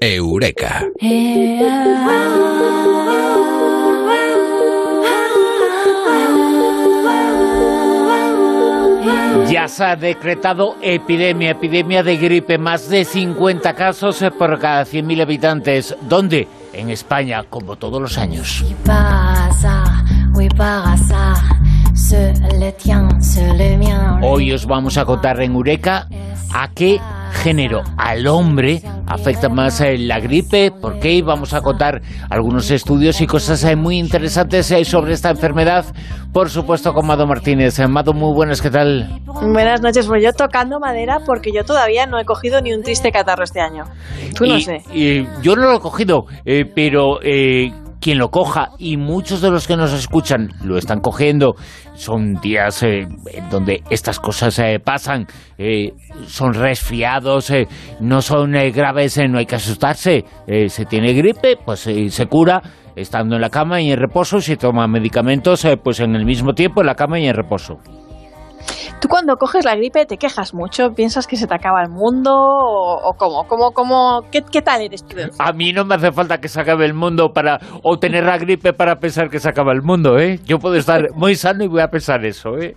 Eureka. Ya se ha decretado epidemia, epidemia de gripe, más de 50 casos por cada 100.000 habitantes. ¿Dónde? En España, como todos los años. Hoy os vamos a contar en Eureka a qué género al hombre afecta más eh, la gripe, por qué vamos a contar algunos estudios y cosas eh, muy interesantes eh, sobre esta enfermedad, por supuesto con Mado Martínez. Mado, muy buenas, ¿qué tal? Buenas noches, pues yo tocando madera porque yo todavía no he cogido ni un triste catarro este año. Tú no sé. Y yo no lo he cogido, pero quien lo coja y muchos de los que nos escuchan lo están cogiendo. Son días eh, donde estas cosas eh, pasan, eh, son resfriados, no son graves, no hay que asustarse. se tiene gripe, pues se cura estando en la cama y en reposo. Si toma medicamentos, pues en el mismo tiempo en la cama y en reposo. ¿Tú cuando coges la gripe te quejas mucho? ¿Piensas que se te acaba el mundo? ¿O, cómo? ¿Cómo, cómo qué, tal eres tú? A mí no me hace falta que se acabe el mundo para o tener la gripe para pensar que se acaba el mundo, ¿eh? Yo puedo estar muy sano y voy a pensar eso, ¿eh?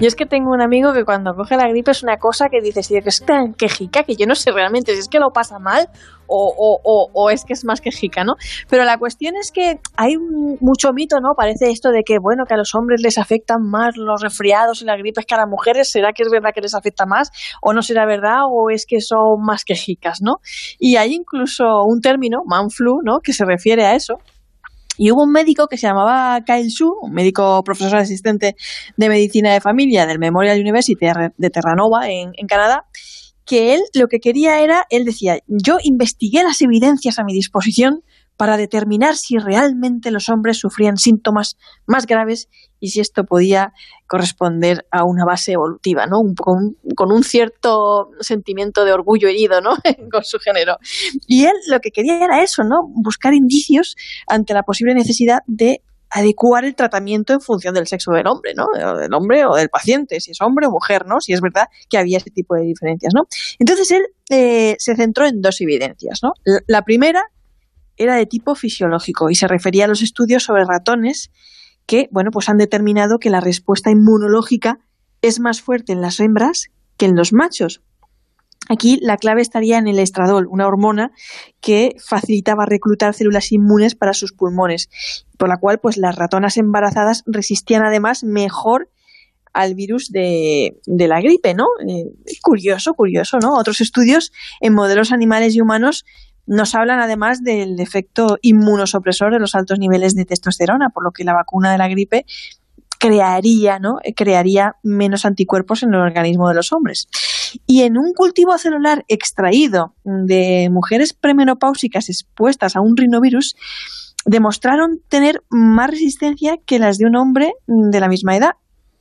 yo es que tengo un amigo que cuando coge la gripe es una cosa que dices, es tan quejica que yo no sé realmente si es que lo pasa mal o, es que es más que jica, ¿no? Pero la cuestión es que hay mucho mito, ¿no? Parece esto de que, bueno, que a los hombres les afectan más los resfriados y la gripe que a las mujeres. ¿Será que es verdad que les afecta más? ¿O no será verdad? ¿O es que son más que jicas, ¿no? Y hay incluso un término, man flu, ¿no? Que se refiere a eso. Y hubo un médico que se llamaba Kyle Su, un médico profesor asistente de medicina de familia del Memorial University de Terranova en Canadá, que él lo que quería era, él decía, yo investigué las evidencias a mi disposición para determinar si realmente los hombres sufrían síntomas más graves y si esto podía corresponder a una base evolutiva, ¿no? con, con, un cierto sentimiento de orgullo herido, ¿no? con su género. Y él lo que quería era eso, ¿no? Buscar indicios ante la posible necesidad de adecuar el tratamiento en función del sexo del hombre, ¿no? del hombre o del paciente, si es hombre o mujer, ¿no? Si es verdad que había ese tipo de diferencias, ¿no? Entonces él eh, se centró en dos evidencias, ¿no? La primera era de tipo fisiológico y se refería a los estudios sobre ratones que, bueno, pues han determinado que la respuesta inmunológica es más fuerte en las hembras que en los machos, Aquí la clave estaría en el estradol, una hormona que facilitaba reclutar células inmunes para sus pulmones, por la cual pues las ratonas embarazadas resistían además mejor al virus de, la gripe, ¿no? Eh, curioso, curioso, ¿no? Otros estudios en modelos animales y humanos nos hablan además del efecto inmunosupresor de los altos niveles de testosterona, por lo que la vacuna de la gripe crearía, ¿no? crearía menos anticuerpos en el organismo de los hombres. Y en un cultivo celular extraído de mujeres premenopáusicas expuestas a un rinovirus, demostraron tener más resistencia que las de un hombre de la misma edad.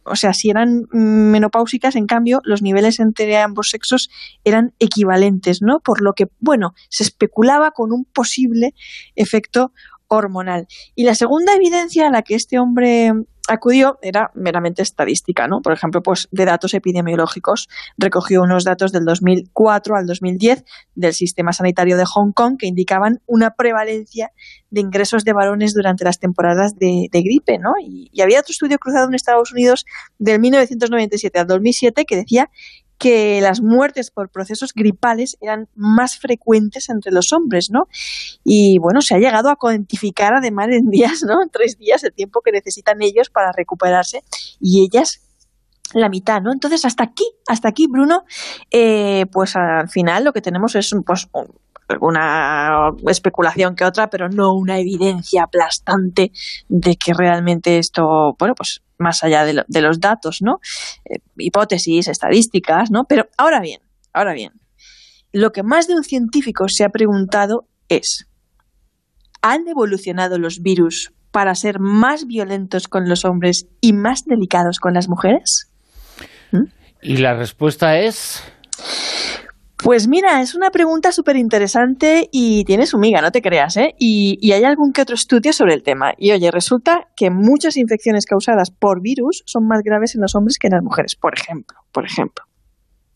O sea, si eran menopáusicas, en cambio, los niveles entre ambos sexos eran equivalentes, ¿no? Por lo que, bueno, se especulaba con un posible efecto hormonal. Y la segunda evidencia a la que este hombre acudió era meramente estadística, ¿no? Por ejemplo, pues de datos epidemiológicos. Recogió unos datos del 2004 al 2010 del sistema sanitario de Hong Kong que indicaban una prevalencia de ingresos de varones durante las temporadas de, gripe, ¿no? Y, y, había otro estudio cruzado en Estados Unidos del 1997 al 2007 que decía que las muertes por procesos gripales eran más frecuentes entre los hombres, ¿no? Y bueno, se ha llegado a cuantificar además en días, ¿no? Tres días el tiempo que necesitan ellos para recuperarse y ellas la mitad, ¿no? Entonces, hasta aquí, hasta aquí, Bruno, eh, pues al final lo que tenemos es pues, una especulación que otra, pero no una evidencia aplastante de que realmente esto, bueno, pues más allá de, los datos, ¿no? Eh, hipótesis, estadísticas, ¿no? Pero ahora bien, ahora bien, lo que más de un científico se ha preguntado es, ¿han evolucionado los virus para ser más violentos con los hombres y más delicados con las mujeres? ¿Mm? Y la respuesta es... Pues mira, es una pregunta súper interesante y tiene su miga, no te creas, ¿eh? Y, hay algún que otro estudio sobre el tema. Y oye, resulta que muchas infecciones causadas por virus son más graves en los hombres que en las mujeres, por ejemplo, por ejemplo.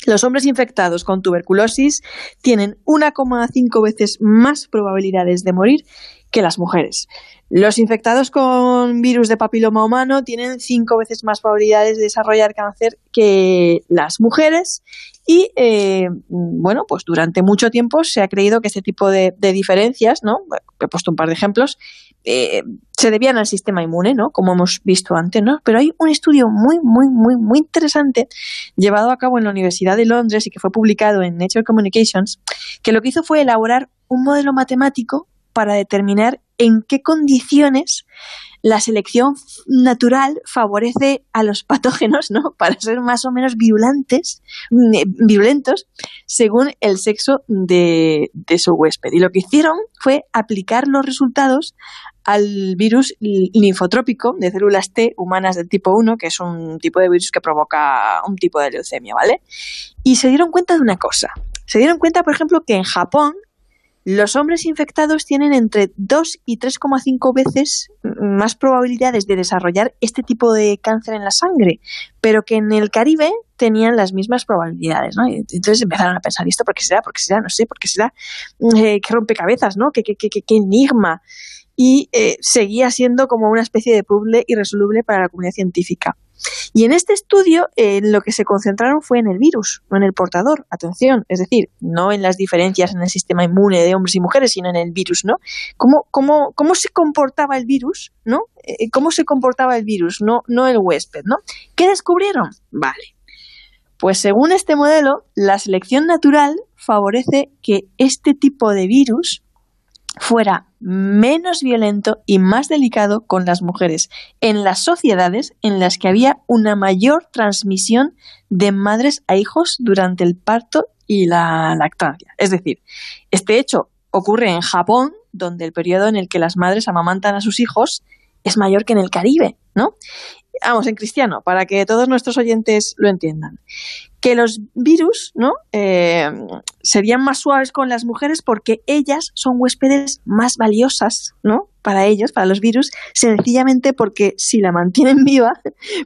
Los hombres infectados con tuberculosis tienen 1,5 veces más probabilidades de morir que las mujeres. Los infectados con virus de papiloma humano tienen cinco veces más probabilidades de desarrollar cáncer que las mujeres y, eh, bueno, pues durante mucho tiempo se ha creído que este tipo de, diferencias, ¿no? He puesto un par de ejemplos, eh, se debían al sistema inmune, ¿no? Como hemos visto antes, ¿no? Pero hay un estudio muy, muy, muy, muy interesante llevado a cabo en la Universidad de Londres y que fue publicado en Nature Communications, que lo que hizo fue elaborar un modelo matemático para determinar en qué condiciones la selección natural favorece a los patógenos, ¿no? Para ser más o menos virulentos, mm, violentos según el sexo de, de, su huésped. Y lo que hicieron fue aplicar los resultados al virus linfotrópico de células T humanas del tipo 1, que es un tipo de virus que provoca un tipo de leucemia, ¿vale? Y se dieron cuenta de una cosa. Se dieron cuenta, por ejemplo, que en Japón los hombres infectados tienen entre 2 y 3,5 veces más probabilidades de desarrollar este tipo de cáncer en la sangre, pero que en el Caribe tenían las mismas probabilidades, ¿no? entonces empezaron a pensar, ¿esto por qué será? ¿Por qué será? No sé, ¿por qué será? Eh, ¿Qué rompecabezas, no? ¿Qué, qué, qué, qué enigma? Y eh, seguía siendo como una especie de puzzle irresoluble para la comunidad científica. Y en este estudio eh, lo que se concentraron fue en el virus, no en el portador. Atención, es decir, no en las diferencias en el sistema inmune de hombres y mujeres, sino en el virus, ¿no? ¿Cómo, cómo, cómo se comportaba el virus, ¿no? Eh, ¿Cómo se comportaba el virus, no, no el huésped, ¿no? ¿Qué descubrieron? Vale. Pues según este modelo, la selección natural favorece que este tipo de virus fuera menos violento y más delicado con las mujeres en las sociedades en las que había una mayor transmisión de madres a hijos durante el parto y la lactancia. Es decir, este hecho ocurre en Japón, donde el periodo en el que las madres amamantan a sus hijos es mayor que en el Caribe, ¿no? Vamos, en cristiano, para que todos nuestros oyentes lo entiendan que los virus ¿no? Eh, serían más suaves con las mujeres porque ellas son huéspedes más valiosas ¿no? para ellos, para los virus, sencillamente porque si la mantienen viva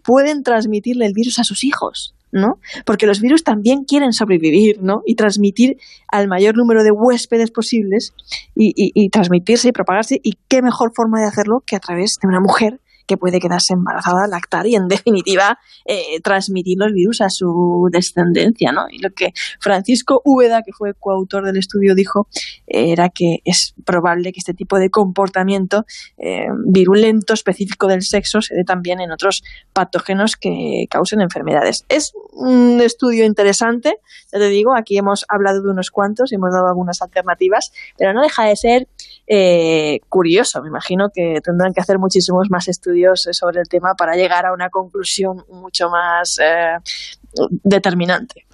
pueden transmitirle el virus a sus hijos. ¿no? Porque los virus también quieren sobrevivir, ¿no? Y transmitir al mayor número de huéspedes posibles y, y transmitirse y propagarse. Y qué mejor forma de hacerlo que a través de una mujer que puede quedarse embarazada, lactar y en definitiva eh, transmitir los virus a su descendencia. ¿no? Y lo que Francisco Úbeda, que fue coautor del estudio, dijo era que es probable que este tipo de comportamiento eh, virulento específico del sexo se dé también en otros patógenos que causen enfermedades. Es un estudio interesante, ya te digo, aquí hemos hablado de unos cuantos y hemos dado algunas alternativas, pero no deja de ser eh, curioso. Me imagino que tendrán que hacer muchísimos más estudios sobre el tema para llegar a una conclusión mucho más eh, determinante.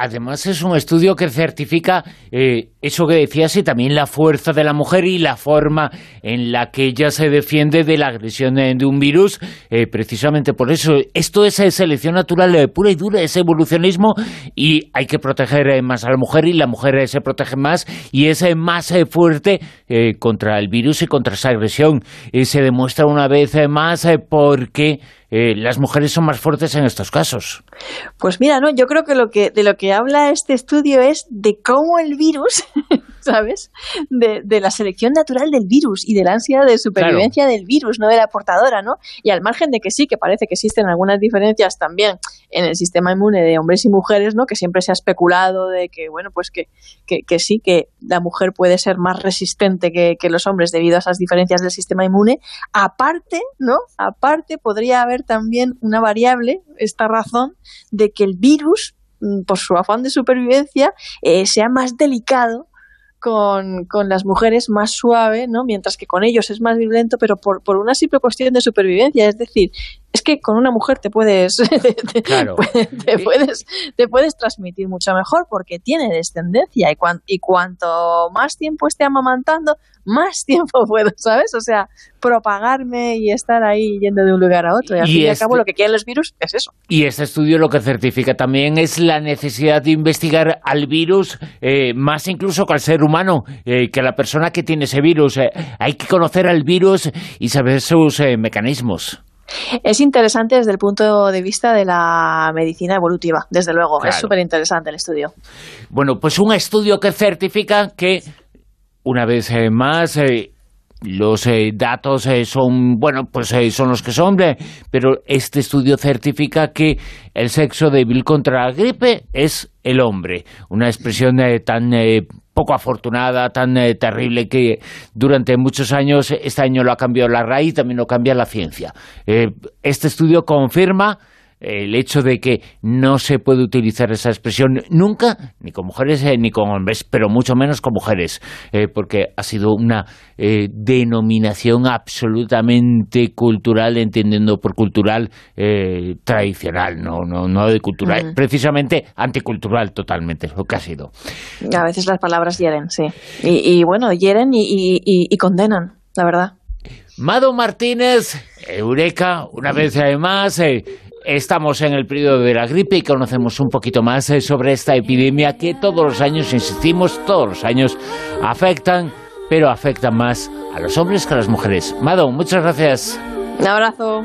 Además es un estudio que certifica eh, eso que decías y también la fuerza de la mujer y la forma en la que ella se defiende de la agresión de, un virus. Eh, precisamente por eso, esto es selección natural eh, pura y dura, es evolucionismo y hay que proteger más a la mujer y la mujer se protege más y es más fuerte contra el virus y contra esa agresión. se demuestra una vez más porque eh, las mujeres son más fuertes en estos casos. Pues mira, no, yo creo que lo que de lo que habla este estudio es de cómo el virus ¿sabes? De, de, la selección natural del virus y de la ansia de supervivencia del virus, no de la portadora, ¿no? Y al margen de que sí, que parece que existen algunas diferencias también en el sistema inmune de hombres y mujeres, ¿no? Que siempre se ha especulado de que, bueno, pues que, que, sí, que la mujer puede ser más resistente que, que los hombres debido a esas diferencias del sistema inmune. Aparte, ¿no? Aparte podría haber también una variable, esta razón, de que el virus mm, por su afán de supervivencia, eh, sea más delicado con, con, las mujeres más suave, ¿no? mientras que con ellos es más violento, pero por, por una simple cuestión de supervivencia. Es decir, es que con una mujer te puedes, te, puedes, te puedes transmitir mucho mejor porque tiene descendencia y, y cuanto más tiempo esté amamantando, más tiempo puedo, ¿sabes? O sea, propagarme y estar ahí yendo de un lugar a otro. Y al fin y al cabo lo que quieren los virus es eso. Y este estudio lo que certifica también es la necesidad de investigar al virus, eh, más incluso que al ser humano, eh, que a la persona que tiene ese virus. Eh, hay que conocer al virus y saber sus mecanismos. Es interesante desde el punto de vista de la medicina evolutiva, desde luego. Es súper interesante el estudio. Bueno, pues un estudio que certifica que, una vez eh, más, eh, los eh, datos son, bueno, pues son los que son, pero este estudio certifica que el sexo débil contra la gripe es el hombre. Una expresión tan poco afortunada, tan eh, terrible que durante muchos años, este año lo ha cambiado la raíz, también lo cambia la ciencia. Eh, este estudio confirma el hecho de que no se puede utilizar esa expresión nunca, ni con mujeres eh, ni con hombres, pero mucho menos con mujeres, eh, porque ha sido una eh, denominación absolutamente cultural, entendiendo por cultural tradicional, no, no, no de cultural, precisamente anticultural totalmente, lo que ha sido. A veces las palabras hieren, sí. Y, bueno, hieren y, y condenan, la verdad. Mado Martínez, Eureka, una vez además, Estamos en el periodo de la gripe y conocemos un poquito más eh, sobre esta epidemia que todos los años, insistimos, todos los años afectan, pero afectan más a los hombres que a las mujeres. Mado, muchas gracias. Un abrazo.